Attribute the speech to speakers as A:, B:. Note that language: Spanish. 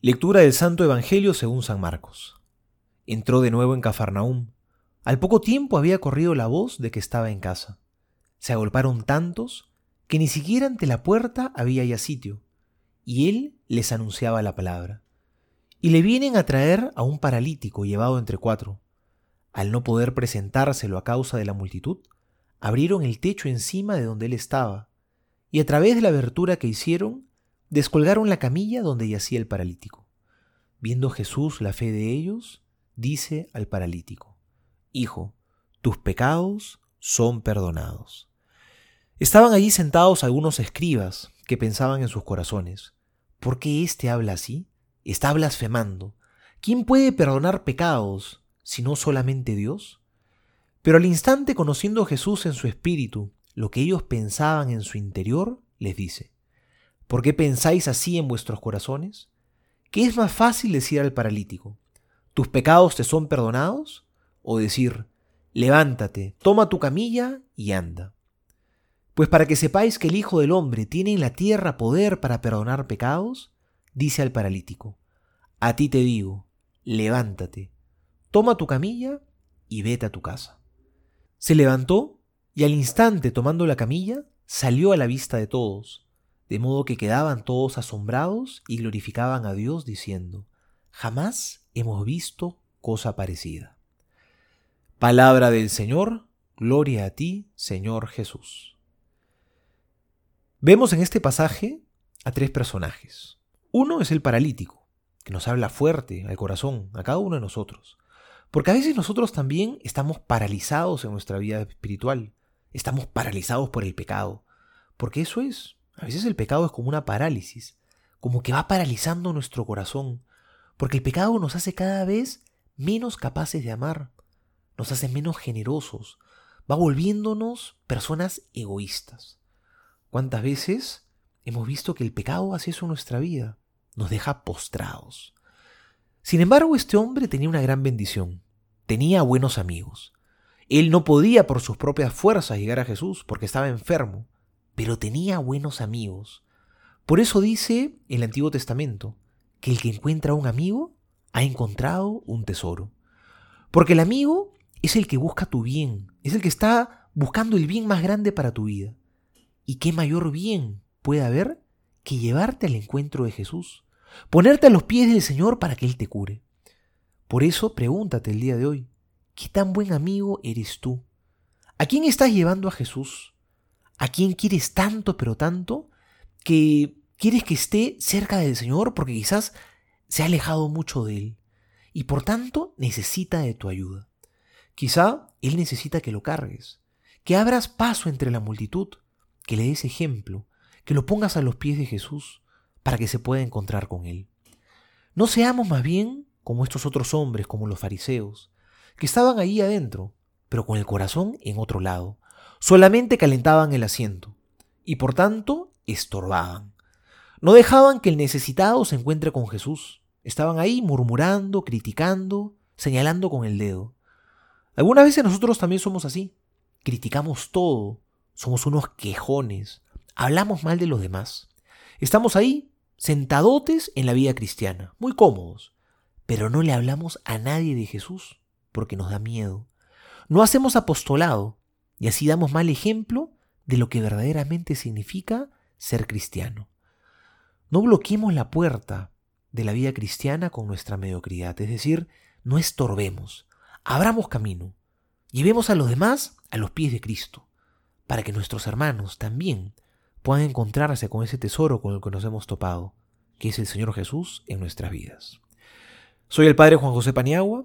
A: Lectura del Santo Evangelio según San Marcos. Entró de nuevo en Cafarnaúm. Al poco tiempo había corrido la voz de que estaba en casa. Se agolparon tantos que ni siquiera ante la puerta había ya sitio, y él les anunciaba la palabra. Y le vienen a traer a un paralítico llevado entre cuatro. Al no poder presentárselo a causa de la multitud, abrieron el techo encima de donde él estaba, y a través de la abertura que hicieron, Descolgaron la camilla donde yacía el paralítico. Viendo Jesús la fe de ellos, dice al paralítico, Hijo, tus pecados son perdonados. Estaban allí sentados algunos escribas que pensaban en sus corazones, ¿por qué éste habla así? Está blasfemando. ¿Quién puede perdonar pecados si no solamente Dios? Pero al instante, conociendo Jesús en su espíritu lo que ellos pensaban en su interior, les dice, ¿Por qué pensáis así en vuestros corazones? ¿Qué es más fácil decir al paralítico? ¿Tus pecados te son perdonados? ¿O decir, levántate, toma tu camilla y anda? Pues para que sepáis que el Hijo del Hombre tiene en la tierra poder para perdonar pecados, dice al paralítico, a ti te digo, levántate, toma tu camilla y vete a tu casa. Se levantó y al instante tomando la camilla, salió a la vista de todos de modo que quedaban todos asombrados y glorificaban a Dios diciendo, jamás hemos visto cosa parecida. Palabra del Señor, gloria a ti, Señor Jesús. Vemos en este pasaje a tres personajes. Uno es el paralítico, que nos habla fuerte al corazón, a cada uno de nosotros. Porque a veces nosotros también estamos paralizados en nuestra vida espiritual, estamos paralizados por el pecado, porque eso es, a veces el pecado es como una parálisis, como que va paralizando nuestro corazón, porque el pecado nos hace cada vez menos capaces de amar, nos hace menos generosos, va volviéndonos personas egoístas. ¿Cuántas veces hemos visto que el pecado hace eso en nuestra vida? Nos deja postrados. Sin embargo, este hombre tenía una gran bendición. Tenía buenos amigos. Él no podía por sus propias fuerzas llegar a Jesús porque estaba enfermo pero tenía buenos amigos. Por eso dice el Antiguo Testamento que el que encuentra un amigo ha encontrado un tesoro. Porque el amigo es el que busca tu bien, es el que está buscando el bien más grande para tu vida. ¿Y qué mayor bien puede haber que llevarte al encuentro de Jesús? Ponerte a los pies del Señor para que Él te cure. Por eso pregúntate el día de hoy, ¿qué tan buen amigo eres tú? ¿A quién estás llevando a Jesús? A quién quieres tanto, pero tanto, que quieres que esté cerca del Señor porque quizás se ha alejado mucho de Él y por tanto necesita de tu ayuda. Quizá Él necesita que lo cargues, que abras paso entre la multitud, que le des ejemplo, que lo pongas a los pies de Jesús para que se pueda encontrar con Él. No seamos más bien como estos otros hombres, como los fariseos, que estaban ahí adentro, pero con el corazón en otro lado, solamente calentaban el asiento y por tanto estorbaban. No dejaban que el necesitado se encuentre con Jesús. Estaban ahí murmurando, criticando, señalando con el dedo. Algunas veces nosotros también somos así. Criticamos todo, somos unos quejones, hablamos mal de los demás. Estamos ahí, sentadotes en la vida cristiana, muy cómodos, pero no le hablamos a nadie de Jesús porque nos da miedo. No hacemos apostolado y así damos mal ejemplo de lo que verdaderamente significa ser cristiano. No bloqueemos la puerta de la vida cristiana con nuestra mediocridad, es decir, no estorbemos, abramos camino, llevemos a los demás a los pies de Cristo, para que nuestros hermanos también puedan encontrarse con ese tesoro con el que nos hemos topado, que es el Señor Jesús en nuestras vidas. Soy el Padre Juan José Paniagua